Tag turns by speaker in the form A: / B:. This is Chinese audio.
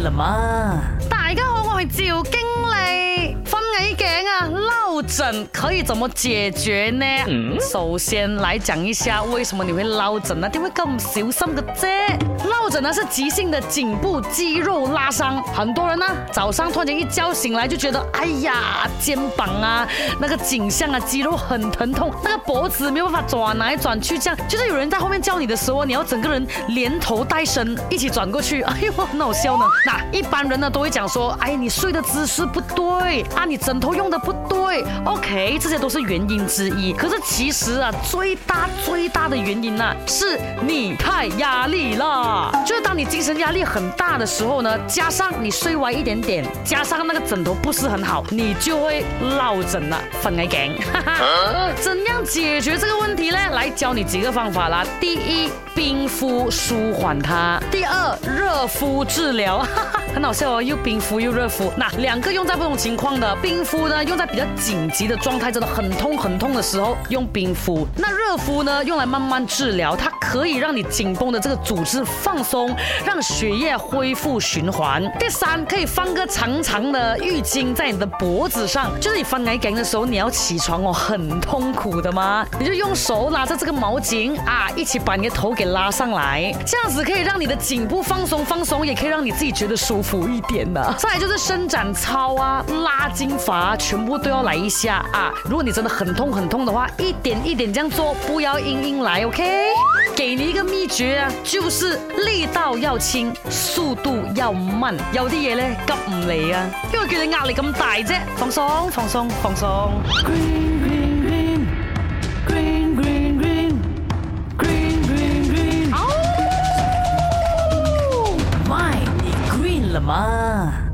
A: 了吗？枕可以怎么解决呢？首先来讲一下，为什么你会落枕呢？你会咁小心个啫？落枕呢是急性的颈部肌肉拉伤。很多人呢早上突然间一觉醒来就觉得，哎呀，肩膀啊那个颈项啊肌肉很疼痛，那个脖子没有办法转来转去，这样就是有人在后面叫你的时候，你要整个人连头带身一起转过去，哎呦，很好笑呢。那一般人呢都会讲说，哎，你睡的姿势不对，啊，你枕头用的不对。OK，这些都是原因之一。可是其实啊，最大最大的原因啊，是你太压力了。就是当你精神压力很大的时候呢，加上你睡歪一点点，加上那个枕头不是很好，你就会落枕了，分来盖。怎样？解决这个问题呢，来教你几个方法啦。第一，冰敷舒缓它；第二，热敷治疗，很好笑哦，又冰敷又热敷。那两个用在不同情况的。冰敷呢，用在比较紧急的状态，真的很痛很痛的时候用冰敷；那热敷呢，用来慢慢治疗，它可以让你紧绷的这个组织放松，让血液恢复循环。第三，可以放个长长的浴巾在你的脖子上，就是你翻来盖的时候，你要起床哦，很痛苦的嘛。你就用手拿着这个毛巾啊，一起把你的头给拉上来，这样子可以让你的颈部放松放松，也可以让你自己觉得舒服一点的。再来就是伸展操啊、拉筋法，全部都要来一下啊！如果你真的很痛很痛的话，一点一点这样做，不要硬硬来，OK？给你一个秘诀啊，就是力道要轻，速度要慢，有啲嘢咧急唔嚟啊，因为叫你压力咁大啫，放松，放松，放松。了吗？